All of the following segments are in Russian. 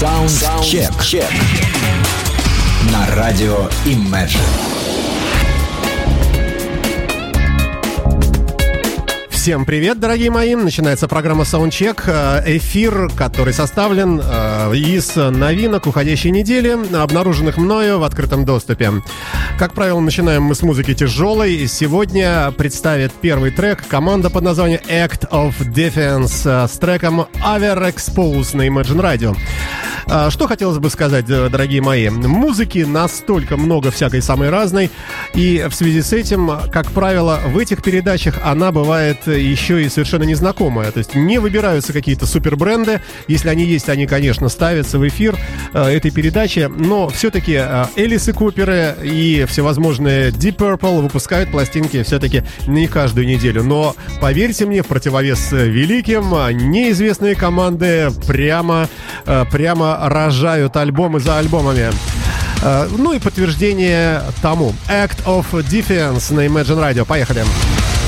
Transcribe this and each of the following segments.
Саундчек. На радио Imagine. Всем привет, дорогие мои! Начинается программа Soundcheck, э, эфир, который составлен э, из новинок уходящей недели, обнаруженных мною в открытом доступе. Как правило, начинаем мы с музыки тяжелой. Сегодня представит первый трек команда под названием Act of Defense э, с треком Overexpose на Imagine Radio. Что хотелось бы сказать, дорогие мои? Музыки настолько много всякой самой разной, и в связи с этим, как правило, в этих передачах она бывает еще и совершенно незнакомая. То есть не выбираются какие-то супер бренды. Если они есть, они, конечно, ставятся в эфир э, этой передачи. Но все-таки э, Элис и Куперы и всевозможные Deep Purple выпускают пластинки все-таки не каждую неделю. Но поверьте мне, в противовес великим, неизвестные команды прямо, э, рожают альбомы за альбомами. Э, ну и подтверждение тому. Act of Defense на Imagine Radio. Поехали. Поехали.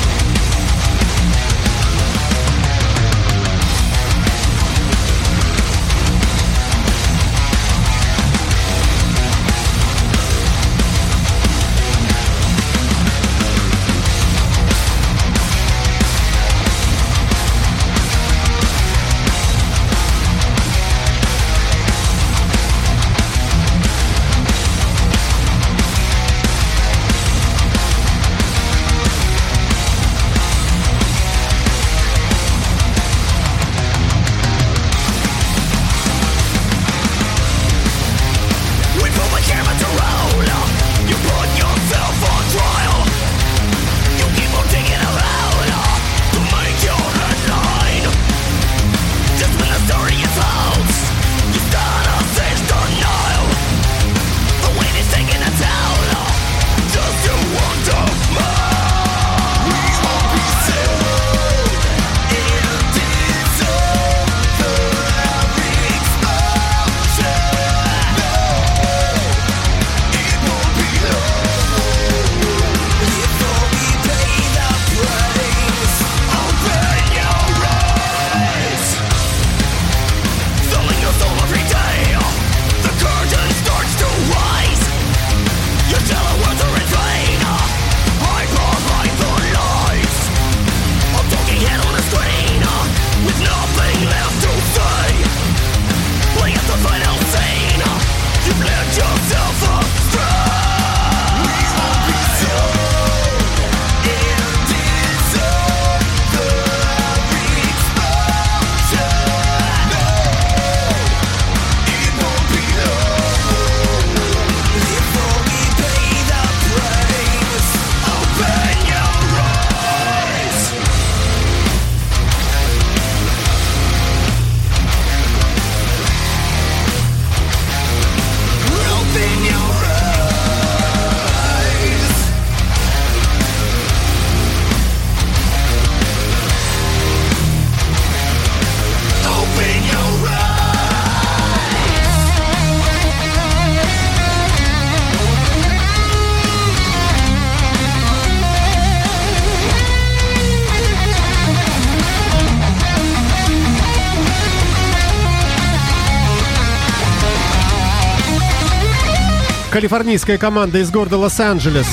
Калифорнийская команда из города Лос-Анджелес.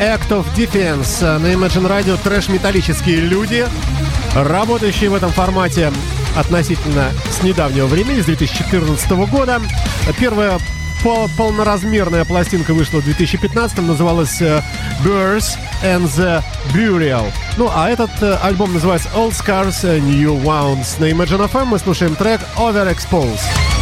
Act of Defense на Imagine Radio трэш-металлические люди, работающие в этом формате относительно с недавнего времени, с 2014 года. Первая полноразмерная пластинка вышла в 2015 называлась э, Birth and the Burial. Ну, а этот э, альбом называется Old Scars New Wounds. На Imagine FM мы слушаем трек Overexposed.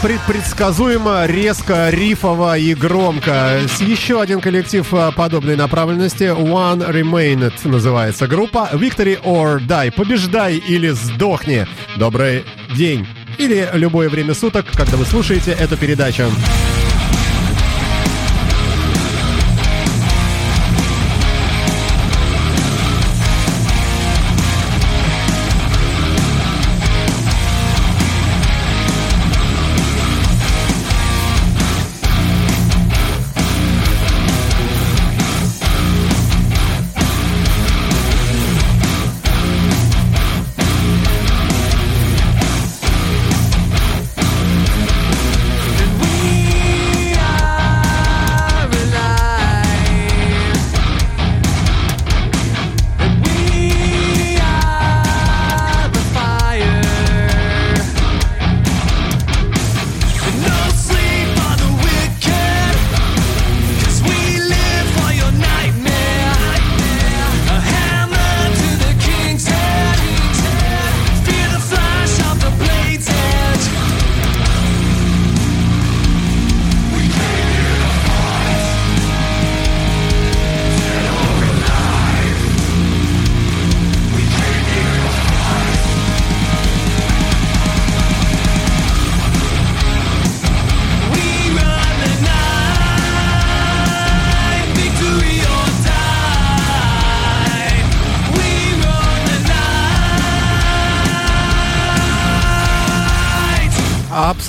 Предсказуемо, резко, рифово и громко. Еще один коллектив а, подобной направленности. One Remained называется группа. Victory or Die. Побеждай или сдохни. Добрый день. Или любое время суток, когда вы слушаете эту передачу.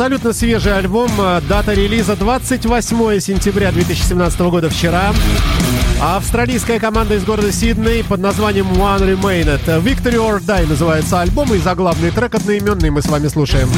Абсолютно свежий альбом. Дата релиза 28 сентября 2017 года вчера. Австралийская команда из города Сидней под названием One Remained. Victory or Die называется альбом и заглавный трек одноименный мы с вами слушаем.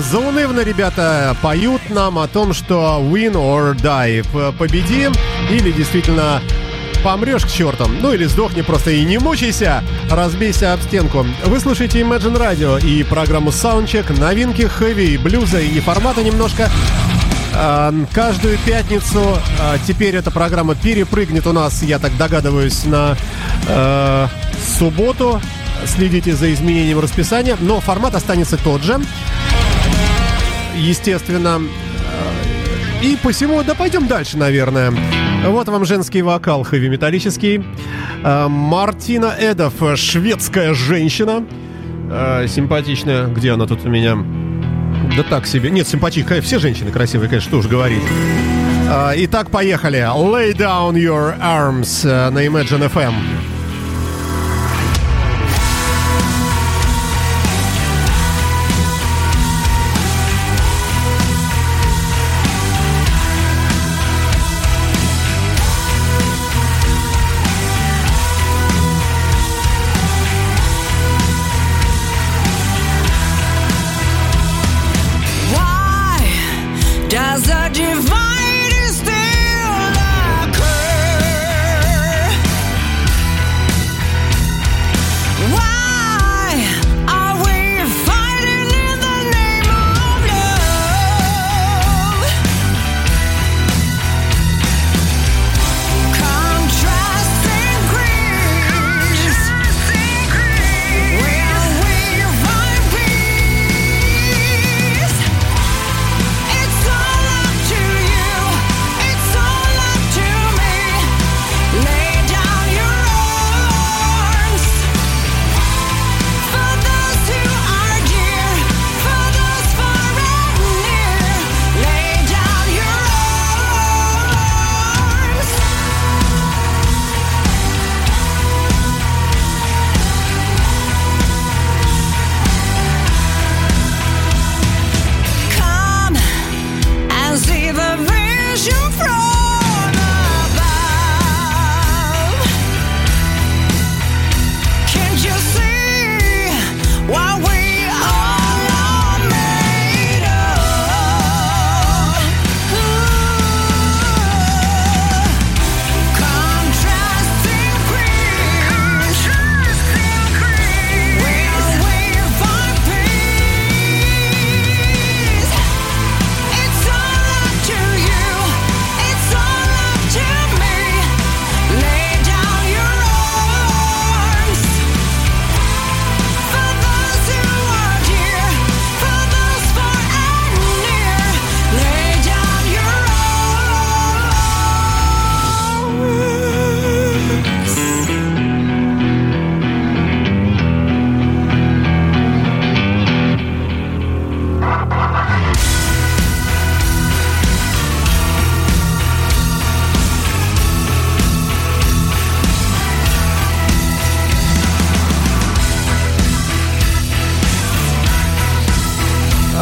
Заунывно ребята поют нам о том, что win or die. Победи или действительно помрешь к чертам. Ну или сдохни просто и не мучайся, разбейся об стенку. Вы слушаете Imagine Radio и программу Soundcheck, новинки хэви, блюза и формата немножко. А, каждую пятницу а, теперь эта программа перепрыгнет у нас, я так догадываюсь, на э, субботу. Следите за изменением расписания, но формат останется тот же естественно. И посему, да пойдем дальше, наверное. Вот вам женский вокал хэви-металлический. А, Мартина Эдов, шведская женщина. А, симпатичная. Где она тут у меня? Да так себе. Нет, симпатичная. Все женщины красивые, конечно, что уж говорить. А, итак, поехали. Lay down your arms на Imagine FM.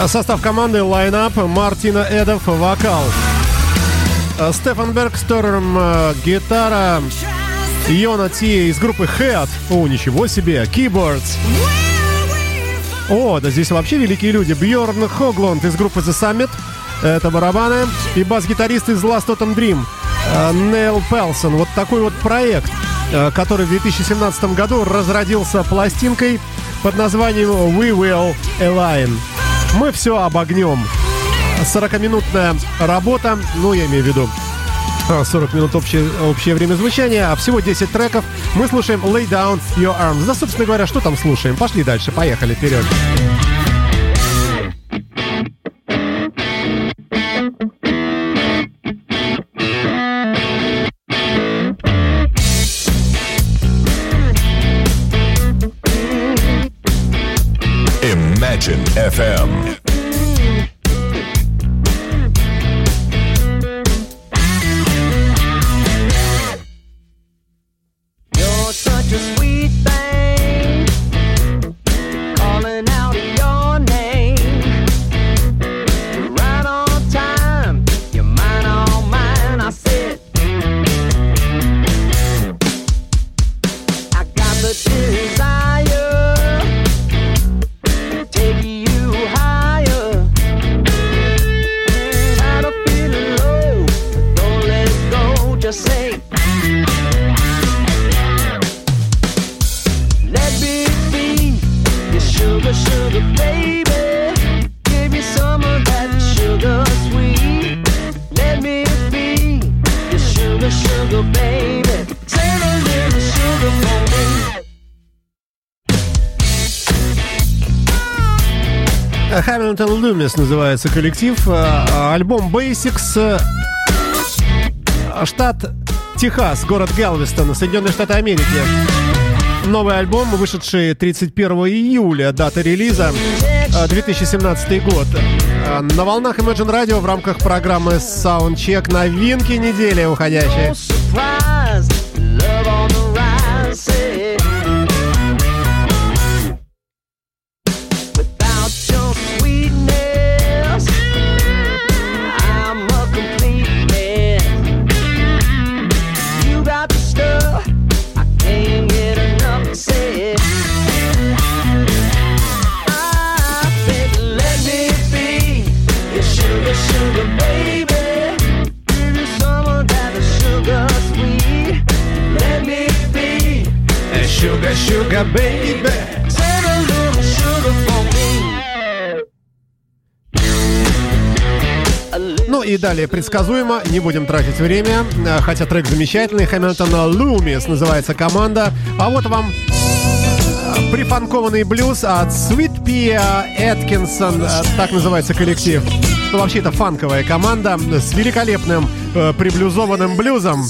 Состав команды лайнап Мартина Эдов, вокал. Э, Стефан э, гитара. Йона Ти из группы Head. О, ничего себе. Keyboards. О, да здесь вообще великие люди. Бьорн Хогланд из группы The Summit. Это барабаны. И бас-гитарист из Last Autumn Dream. Э, Нейл Пелсон. Вот такой вот проект, который в 2017 году разродился пластинкой под названием We Will Align. Мы все обогнем. 40-минутная работа, ну, я имею в виду 40 минут общее, общее время звучания, а всего 10 треков. Мы слушаем Lay Down Your Arms. Да, собственно говоря, что там слушаем? Пошли дальше, поехали вперед. Imagine Just say. Let me be your sugar, sugar baby. Give you some of that sugar sweet. Let me be your sugar, sugar baby. Save a little sugar for me. Hamilton Loomis называется коллектив. Э, Альбом Basics. Э, Штат Техас, город Галвестон, Соединенные Штаты Америки. Новый альбом, вышедший 31 июля, дата релиза, э, 2017 год. Э, На волнах Imagine Radio в рамках программы Soundcheck новинки недели уходящие. Sugar, baby. Save a little sugar for me. A little Ну и далее предсказуемо, не будем тратить время, э, хотя трек замечательный, Хэмилтона Лумис называется команда. А вот вам э, прифанкованный блюз от Sweet Pea Эткинсон, так называется коллектив. Ну, вообще, это фанковая команда с великолепным э, приблюзованным блюзом.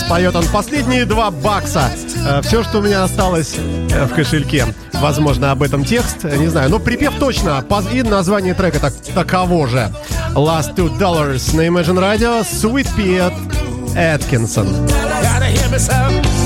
Dollars. Поет он последние два бакса. Все, что у меня осталось э, в кошельке. Возможно, об этом текст, э, не знаю. Но припев точно. И название трека так, таково же. Last Two Dollars на Imagine Radio. Sweet Pete Atkinson. Gotta hear.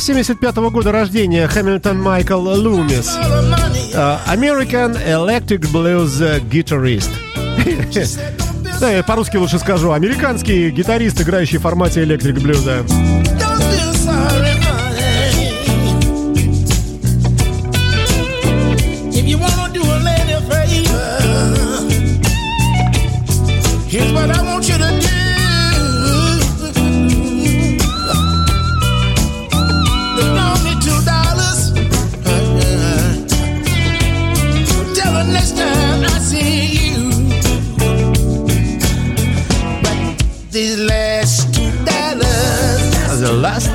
75 -го года рождения Хэмилтон Майкл Лумис. American Electric Blues гитарист. Да, я по-русски лучше скажу. Американский гитарист, играющий в формате электрик блюза.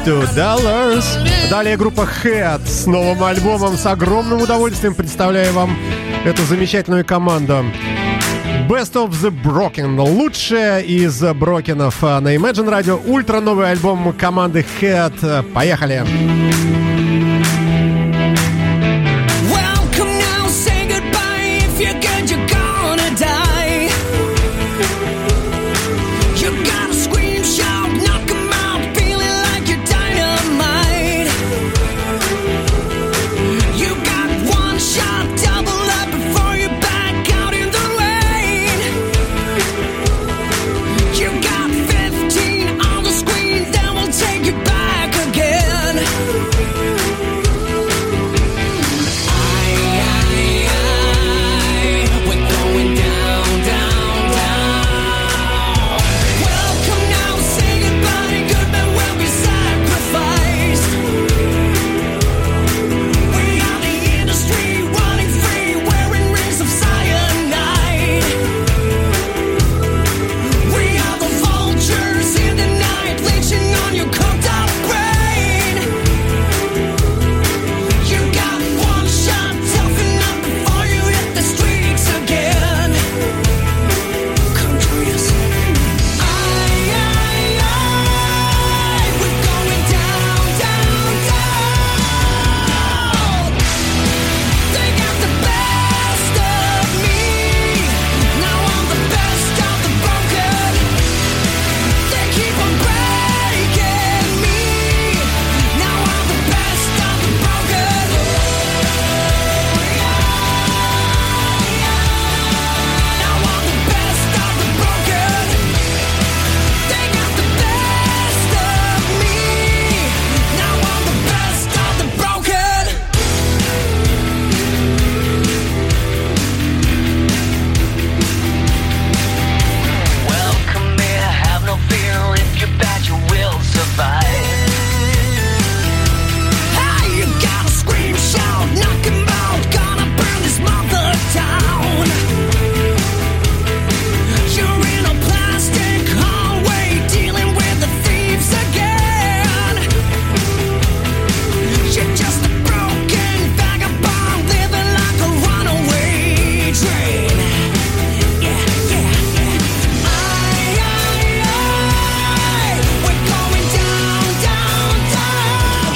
Two Dollars. Далее группа Head с новым альбомом. С огромным удовольствием представляю вам эту замечательную команду. Best of the Broken. Лучшее из брокенов а, на Imagine Radio. Ультра новый альбом команды Head. Поехали. Welcome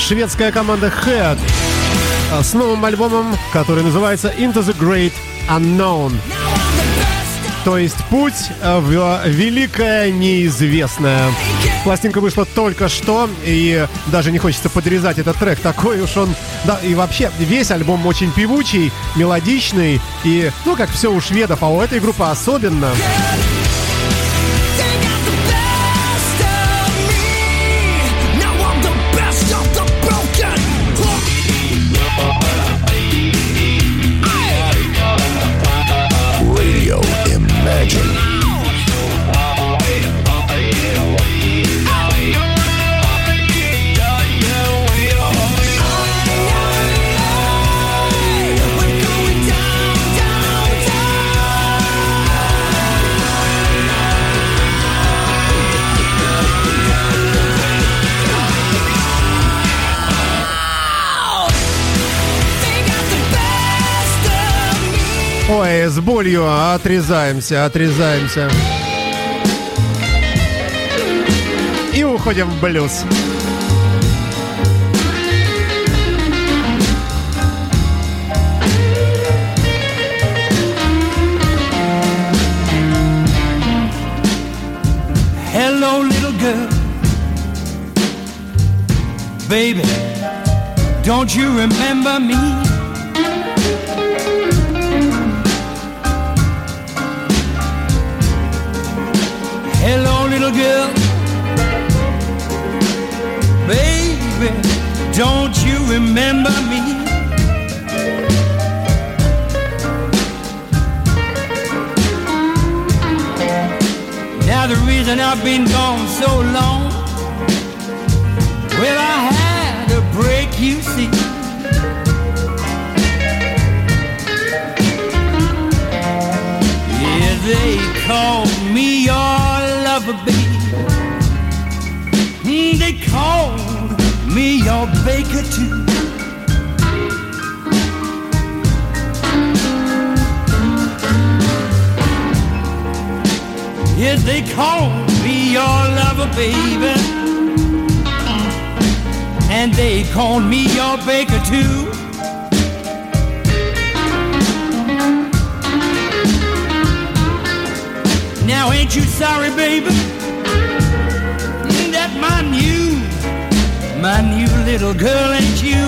Шведская команда Head а, с новым альбомом, который называется Into the Great Unknown. То есть путь э, в великое неизвестное. Пластинка вышла только что, и даже не хочется подрезать этот трек. Такой уж он... Да, и вообще, весь альбом очень певучий, мелодичный, и, ну, как все у шведов, а у этой группы особенно. They С болью. Отрезаемся, отрезаемся. И уходим в блюз. Hello, little girl. Baby, don't you remember me? Little girl. Baby, don't you remember me? Now the reason I've been gone so long, well I had a break, you see. Yeah, they call me your baby. Mm, They call me your baker too. Yes, they call me your lover, baby. And they call me your baker too. Now, ain't you sorry, baby? That my new, my new little girl ain't you?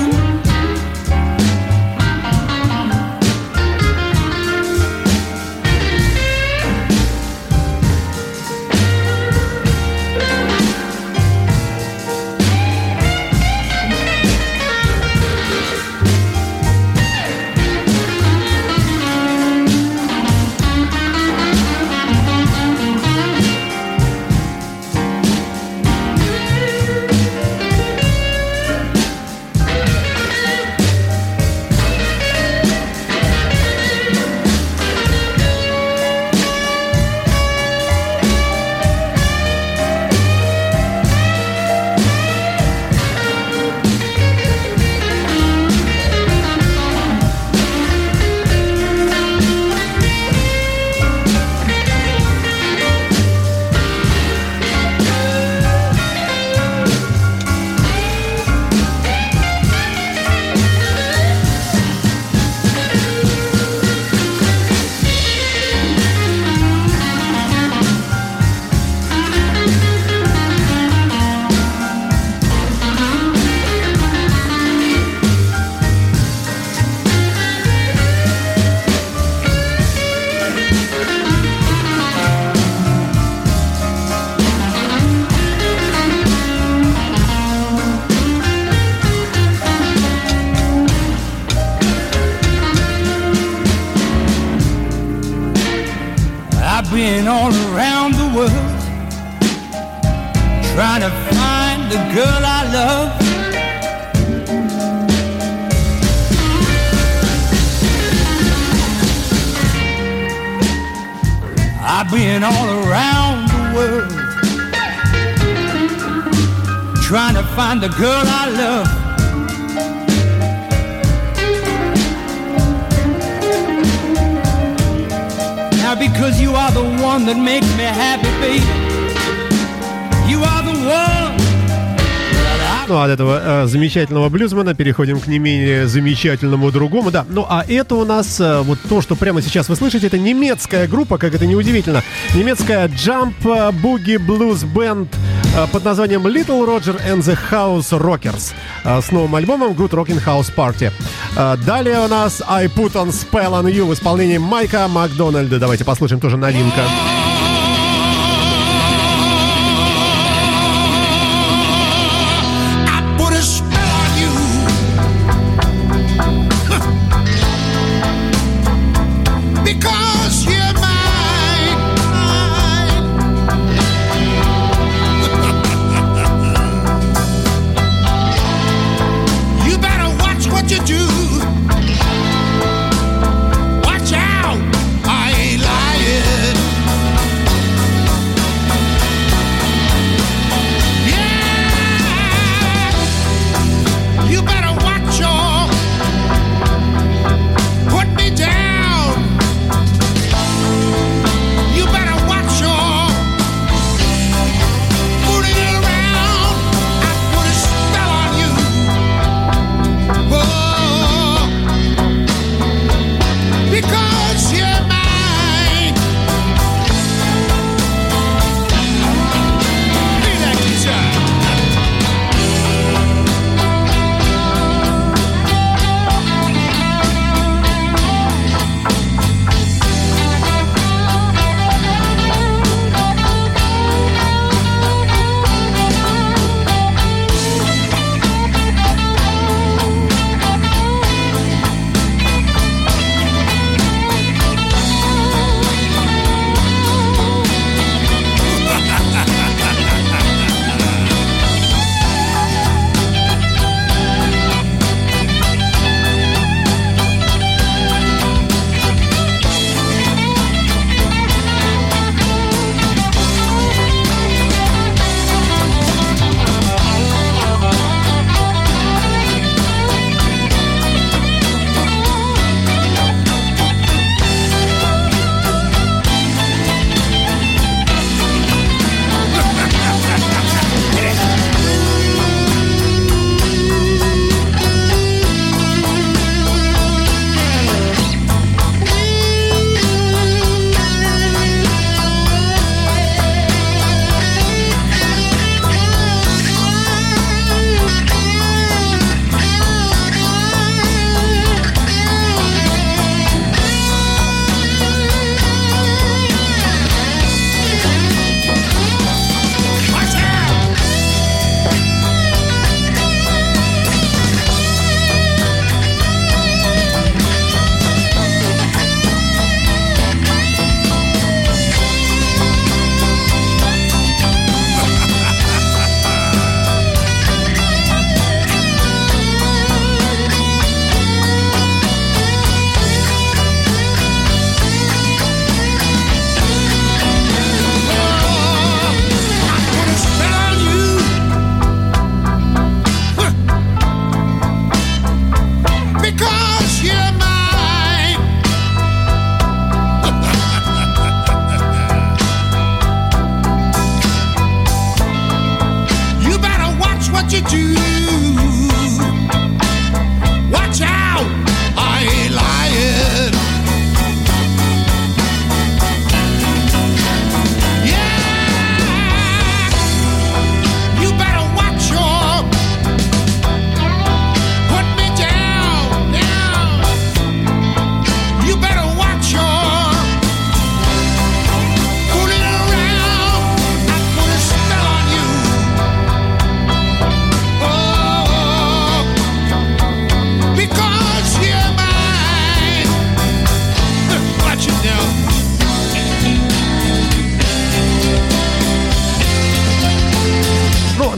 Ну, от этого э, замечательного блюзмена переходим к не менее замечательному другому. Да, ну а это у нас э, вот то, что прямо сейчас вы слышите, это немецкая группа, как это неудивительно. Немецкая Jump Boogie Blues Band э, под названием Little Roger and the House Rockers э, с новым альбомом Good Rockin' House Party. Э, Далее у нас I Put on Spell on You в исполнении Майка Макдональда. Давайте послушаем тоже новинка.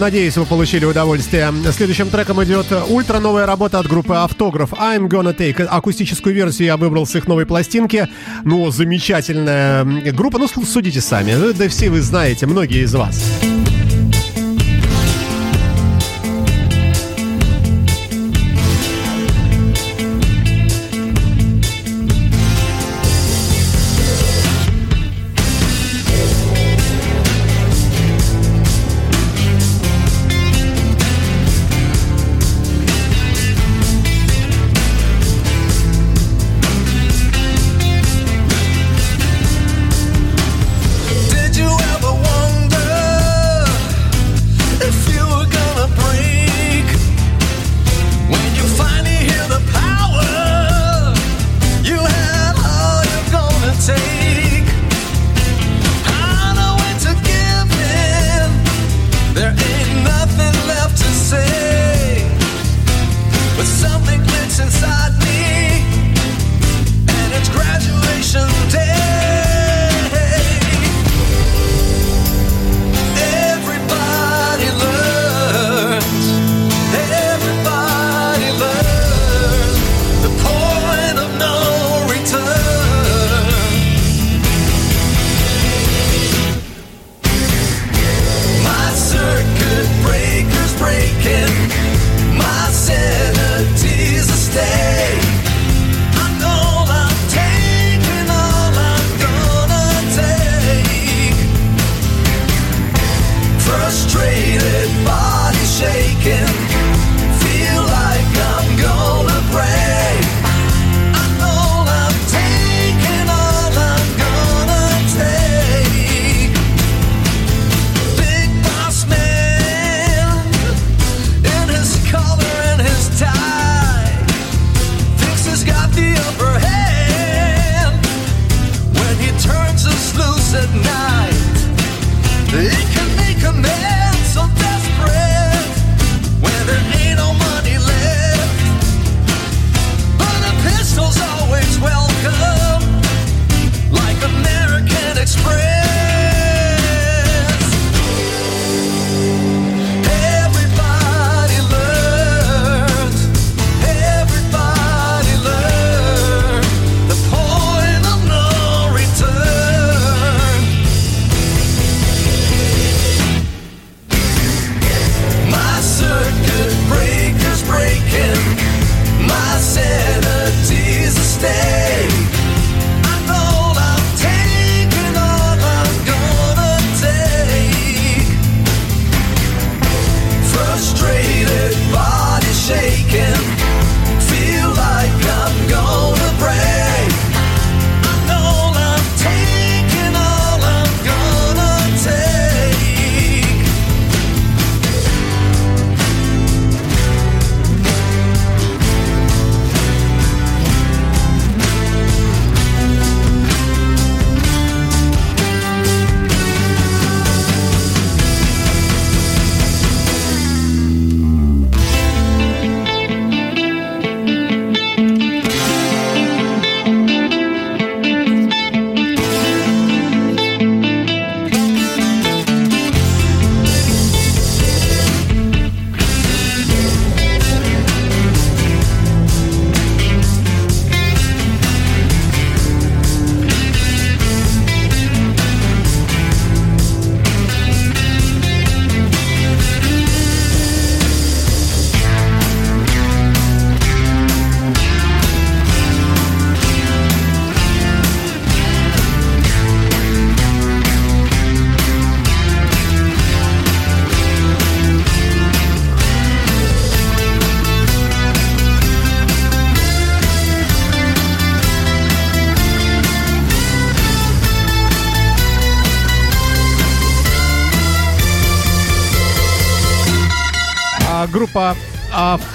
Надеюсь, вы получили удовольствие. Следующим треком идет ультра новая работа от группы Автограф. I'm Gonna Take. Акустическую версию я выбрал с их новой пластинки. Ну, замечательная группа. Ну, судите сами. Да все вы знаете, многие из вас. Did said.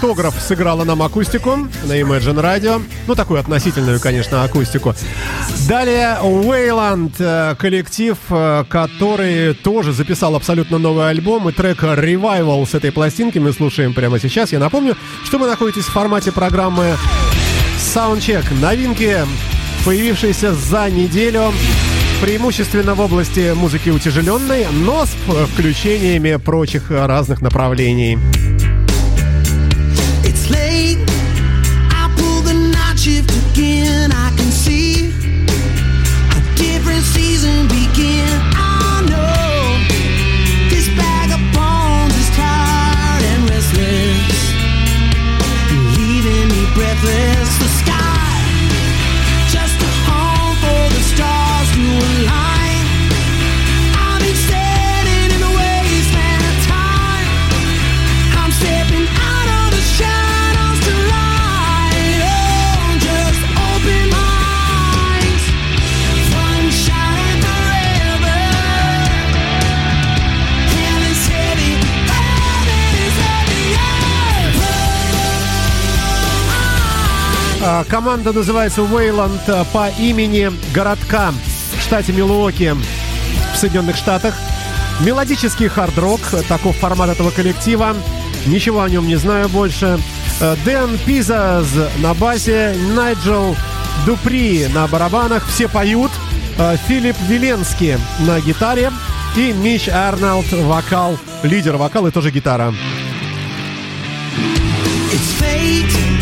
Автограф сыграла нам акустику на Imagine Radio. Ну, такую относительную, конечно, акустику. Далее Wayland, э, коллектив, э, который тоже записал абсолютно новый альбом и трек Revival с этой пластинки мы слушаем прямо сейчас. Я напомню, что вы находитесь в формате программы Soundcheck. Новинки, появившиеся за неделю преимущественно в области музыки утяжеленной, но с включениями прочих разных направлений. Команда называется Wayland э, по имени городка в штате Милуоки в Соединенных Штатах. Мелодический хард-рок, таков формат этого коллектива. Ничего о нем не знаю больше. Э, Дэн Пизаз на басе, Найджел Дупри на барабанах, все поют. Э, Филипп Виленский на гитаре и Мич Арнольд вокал, лидер вокала и тоже гитара. It's fate.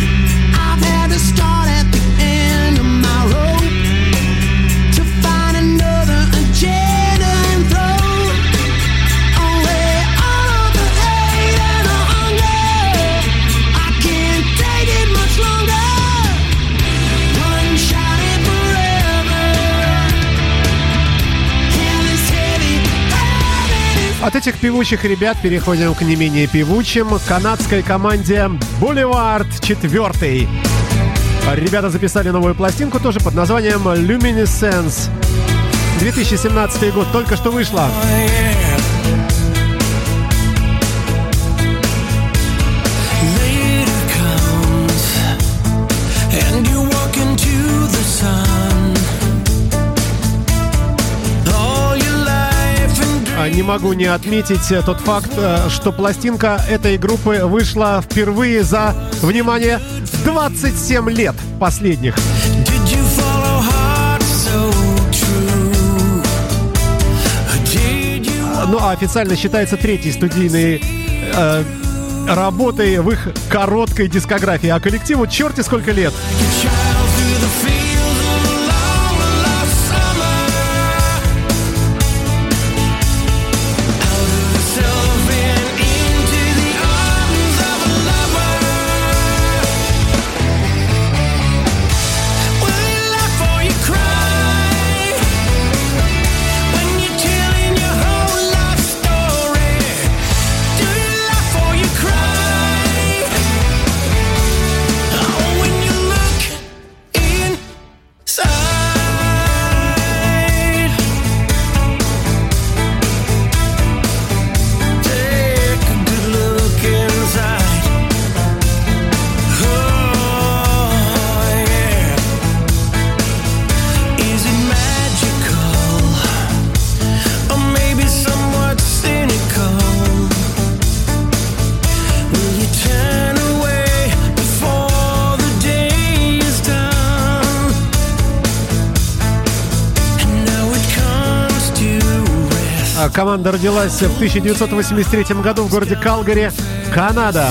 От этих певучих ребят переходим к не менее певучим. Канадской команде Boulevard 4. Ребята записали новую пластинку тоже под названием Luminescence. 2017 год только что вышла. Later Не могу не отметить э, тот факт, э, что пластинка этой группы вышла впервые за, внимание, 27 лет последних. Ну, а официально считается третьей студийной э, работой в их короткой дискографии. А коллективу черти сколько лет. Команда родилась в 1983 году в городе Калгари, Канада.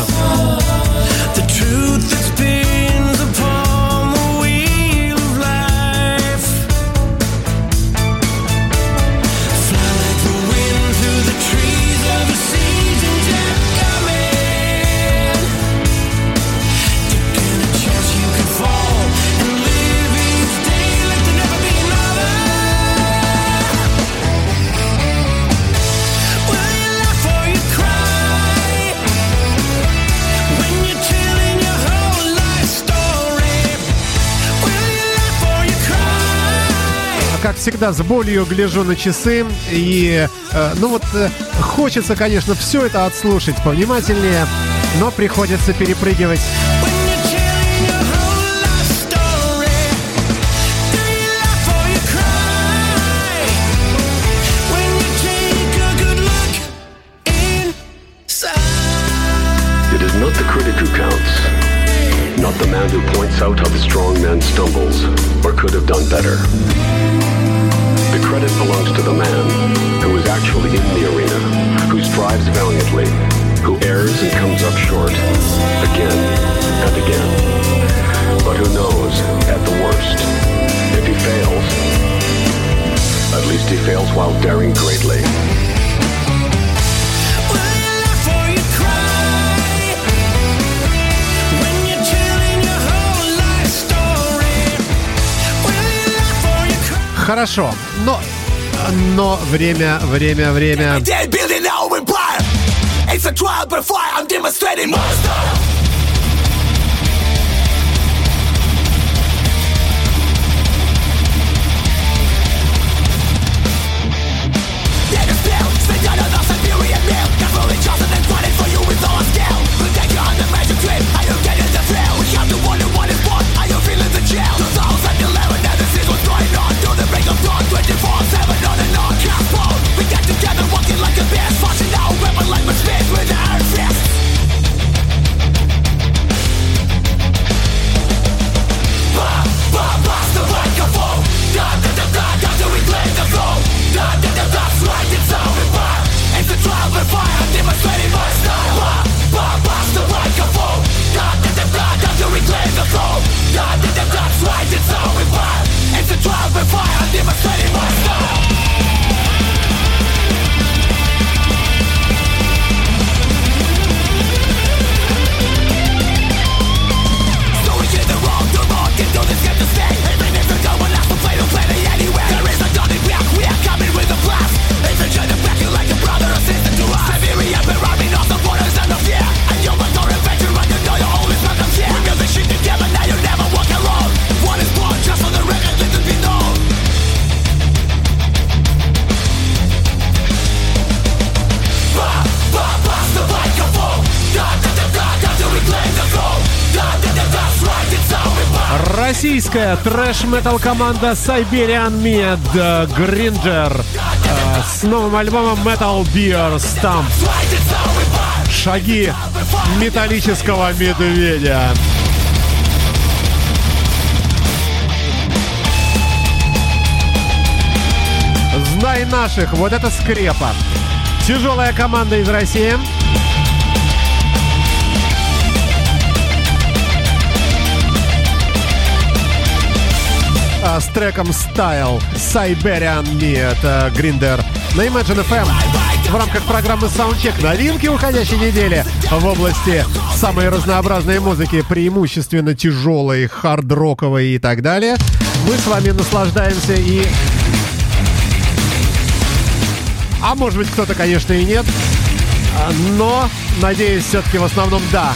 Всегда, с болью гляжу на часы. И, э, ну вот, э, хочется, конечно, все это отслушать повнимательнее, но приходится перепрыгивать. When you're telling your whole life story, do you laugh or you cry? When you credit belongs to the man who is actually in the arena, who strives valiantly, who errs and comes up short again and again, but who knows at the worst if he fails, at least he fails while daring greatly. Хорошо, но, но время, время, время. It's a trial by fire, I'm demonstrating monster Российская трэш-метал команда Siberian Med э, Gringer э, с новым альбомом Metal Beer Stamp. Шаги металлического медведя. Знай наших, вот это скрепа. Тяжелая команда из России. а, с треком Style Siberian Me это Гриндер на Imagine FM эм». в рамках программы Soundcheck новинки уходящей недели в области самой разнообразной музыки, преимущественно тяжелой, хард-роковой и так далее. Мы с вами наслаждаемся и... А может быть кто-то, конечно, и нет. А, но, надеюсь, все-таки в основном да.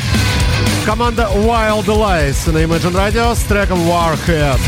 Команда Wild Lies на Imagine Radio с треком Warhead.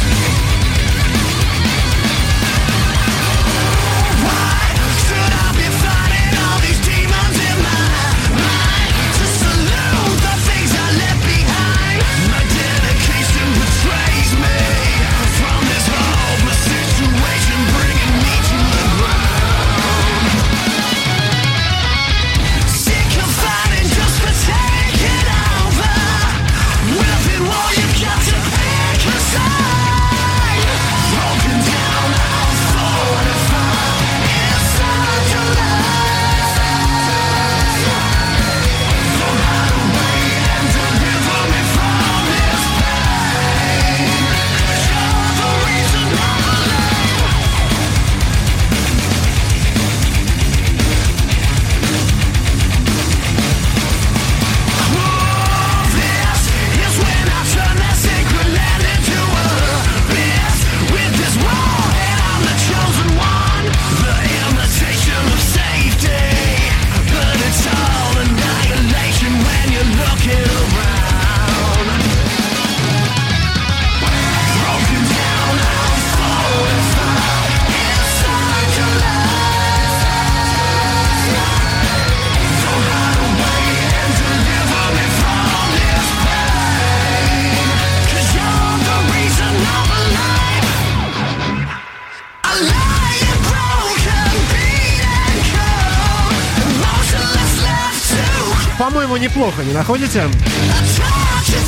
неплохо, не находите?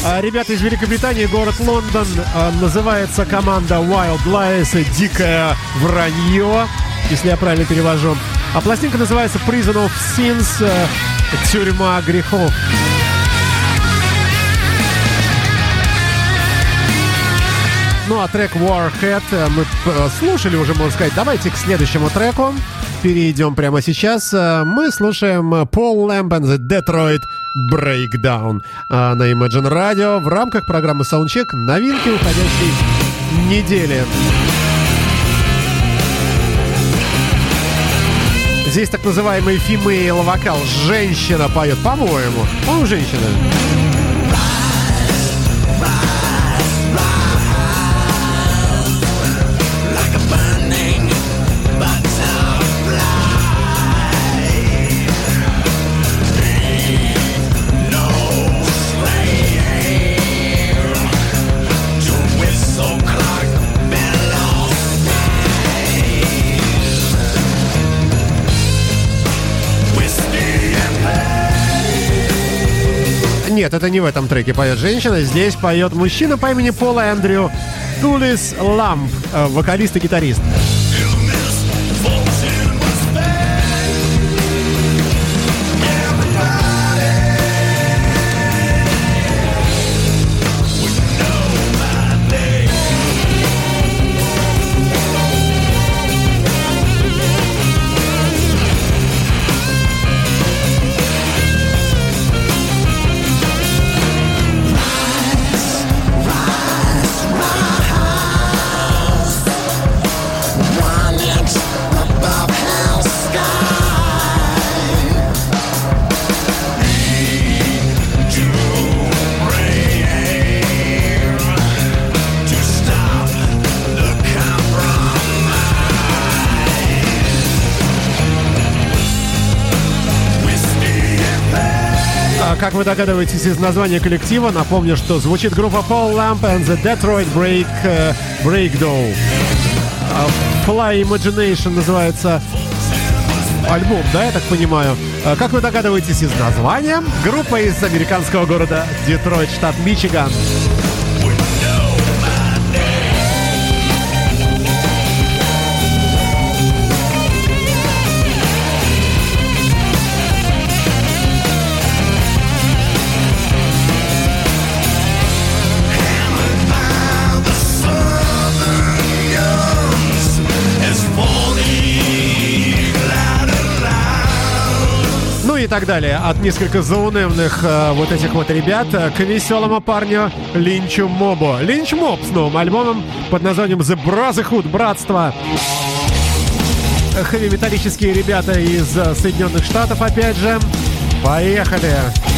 А, ребята из Великобритании, город Лондон, а, называется команда Wild Lies, дикое вранье, если я правильно перевожу. А пластинка называется Prison of Sins, э, тюрьма грехов. Ну а трек Warhead э, мы э, слушали уже, можно сказать. Давайте к следующему треку перейдем прямо сейчас. Э, Мы слушаем Lamb and the Detroit Breakdown э, на Imagine Radio в рамках программы Soundcheck новинки уходящей недели. Здесь так называемый female вокал. Женщина поет, по-моему. По-моему, женщина. Нет, это не в этом треке поет женщина. Здесь поет мужчина по имени Пола Эндрю Тулис Ламп, э, вокалист и гитарист. Как вы догадываетесь из названия коллектива, напомню, что звучит группа Paul Lamp and the Detroit Break э, Breakdown. А, Fly Imagination называется альбом, да, я так понимаю. А, Как вы догадываетесь из названия, группа из американского города Детройт, штат Мичиган. Так далее. От несколько заунывных э, вот этих вот ребят э, к веселому парню Линчу Мобу. Линч Моб с новым альбомом под названием The Brotherhood, Братство. Хэви-металлические ребята из э, Соединенных Штатов, опять же. Поехали! If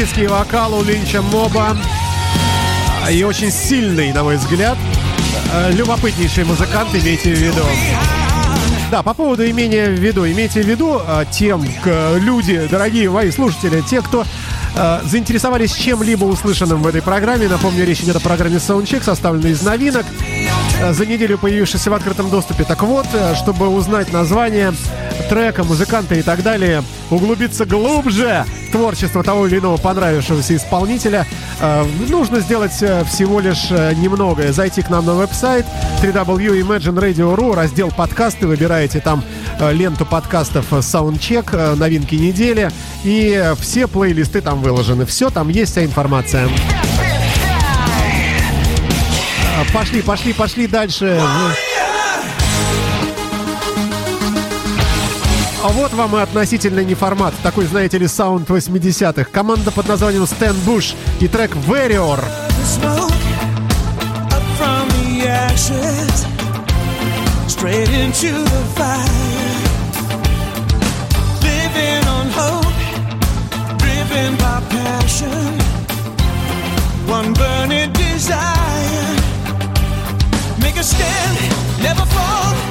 Истерический вокал у Линча Моба. И очень сильный, на мой взгляд. Э, Любопытнейший музыкант, имейте в виду. Да, по поводу имения в виду. Имейте в виду э, тем, люди, дорогие мои слушатели, те, кто э, заинтересовались чем-либо услышанным в этой программе. Напомню, речь идет о программе Soundcheck, составленной из новинок, за неделю появившейся в открытом доступе. Так вот, чтобы узнать название трека, музыканта и так далее, углубиться глубже творчество того или иного понравившегося исполнителя, э, нужно сделать э, всего лишь э, немногое. Зайти к нам на веб-сайт www.imagineradio.ru, раздел подкасты, выбираете там ленту подкастов Soundcheck, новинки недели, и все плейлисты там выложены. Все, там есть вся информация. пошли, пошли, пошли дальше. А вот вам и относительно не формат. Такой, знаете ли, саунд 80-х. Команда под названием Stan Bush и трек Warrior. straight into the fire living on hope driven by passion one burning desire make a stand never fall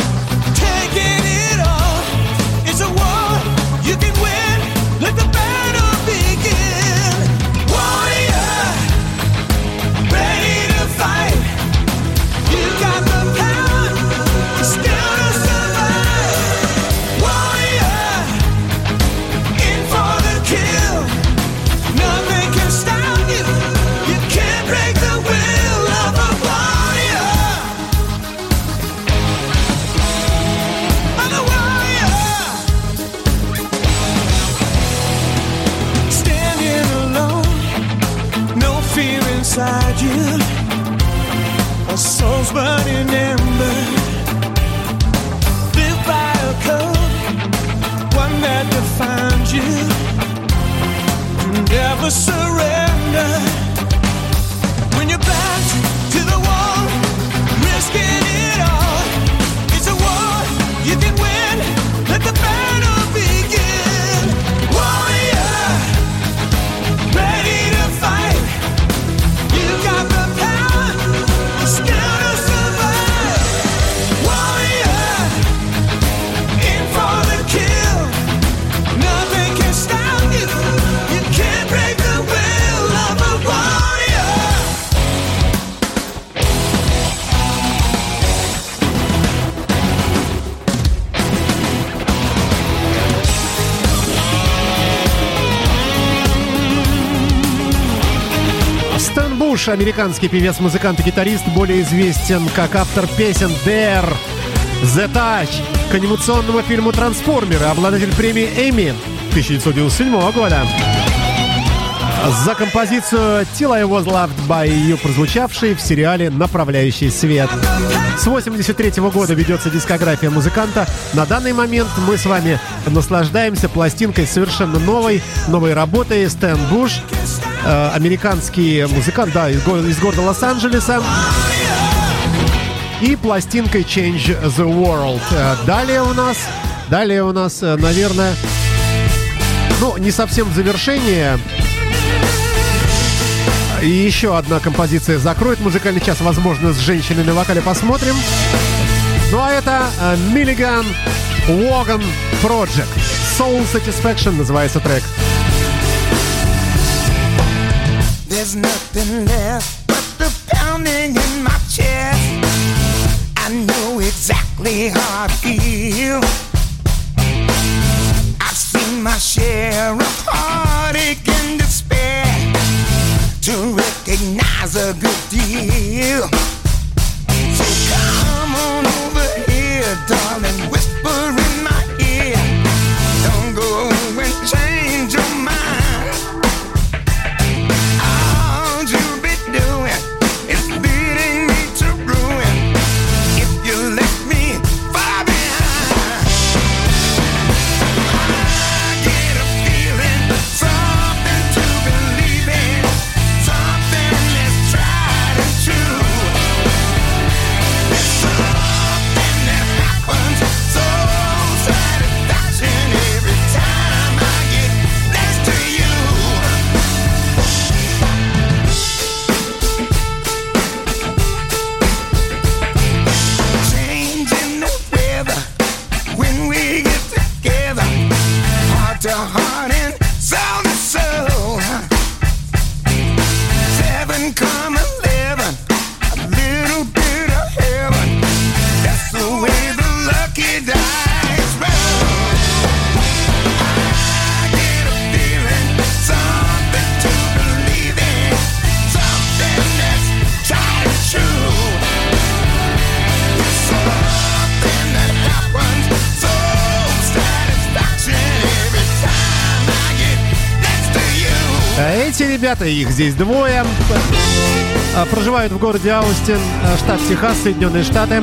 inside you. Our souls burning ember. Live by a code, one that defines you. To never surrender. Буш, американский певец, музыкант и гитарист, более известен как автор песен Dare, The Touch, к анимационному фильму «Трансформеры», обладатель премии Эми 1997 года. За композицию «Till I Was Loved By You», прозвучавшей в сериале «Направляющий свет». С 83 года ведется дискография музыканта. На данный момент мы с вами наслаждаемся пластинкой совершенно новой, новой работой Стэн Буш, э, американский музыкант, да, из, из города Лос-Анджелеса. И пластинкой Change the World. Э, Далее у нас, далее у нас, э, наверное, ну, не совсем в завершение. И еще одна композиция закроет музыкальный час, возможно, с женщиной на вокале посмотрим. Ну а это Milligan Wagon Project. Soul Satisfaction называется трек. There's nothing left but the pounding in my chest. I know exactly how I feel. I've seen my share of heartache and despair to recognize a good deal. So come on over here, darling, Эти ребята, их здесь двое. а, проживают в городе Аустин, а, штат Техас, Соединенные Штаты.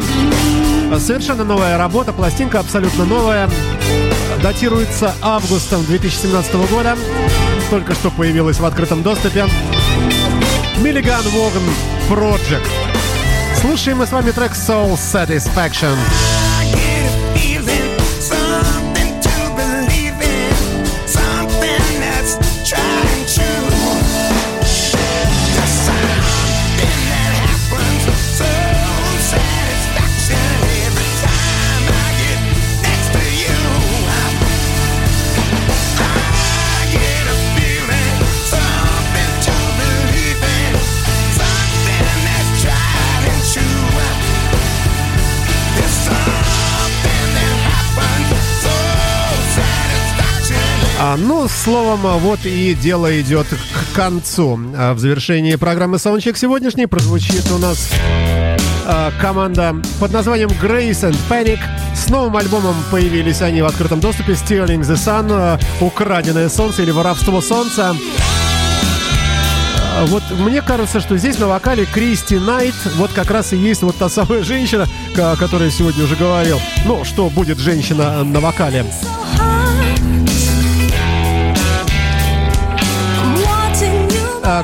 Совершенно новая работа, пластинка абсолютно новая. Датируется августом 2017 года. Только что появилась в открытом доступе. Миллиган Воган Project. Слушаем мы с вами трек Soul Satisfaction. I А, ну, словом, а, вот и дело идет к концу. А, в завершении программы Soundcheck сегодняшней прозвучит у нас команда под названием Grace and Panic. С новым альбомом появились они в открытом доступе Stealing the Sun, Украденное солнце или Воровство солнца. Вот мне кажется, что здесь на вокале Кристи Найт вот как раз и есть вот та самая женщина, о которой я сегодня уже говорил. Ну, что будет женщина на вокале.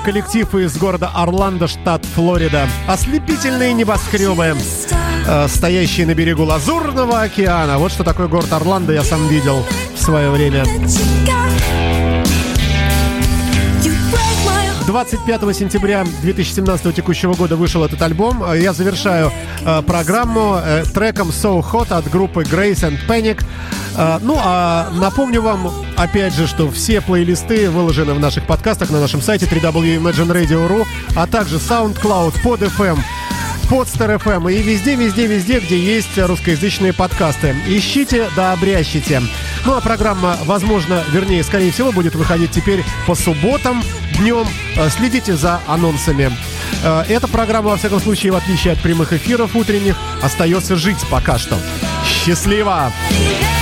Коллектив из города Орландо, штат Флорида. Ослепительные небоскребы, а, стоящие на берегу Лазурного океана. Вот что такое город Орландо, я сам видел в свое время. 25 сентября 2017 текущего года вышел этот альбом. Э, Я завершаю э, программу э, треком So Hot от группы Grace and Panic. Э, ну, а напомню вам, опять же, что все плейлисты выложены в наших подкастах на нашем сайте www.imagineradio.ru, а также SoundCloud, PodFM, Podster FM и везде, везде, везде, где есть русскоязычные подкасты. Ищите да обрящите. Ну а программа, возможно, вернее, скорее всего, будет выходить теперь по субботам днем. Э, Следите за анонсами. Э, Эта программа, во всяком случае, в отличие от прямых эфиров утренних, остается жить пока что. Счастливо! Yeah.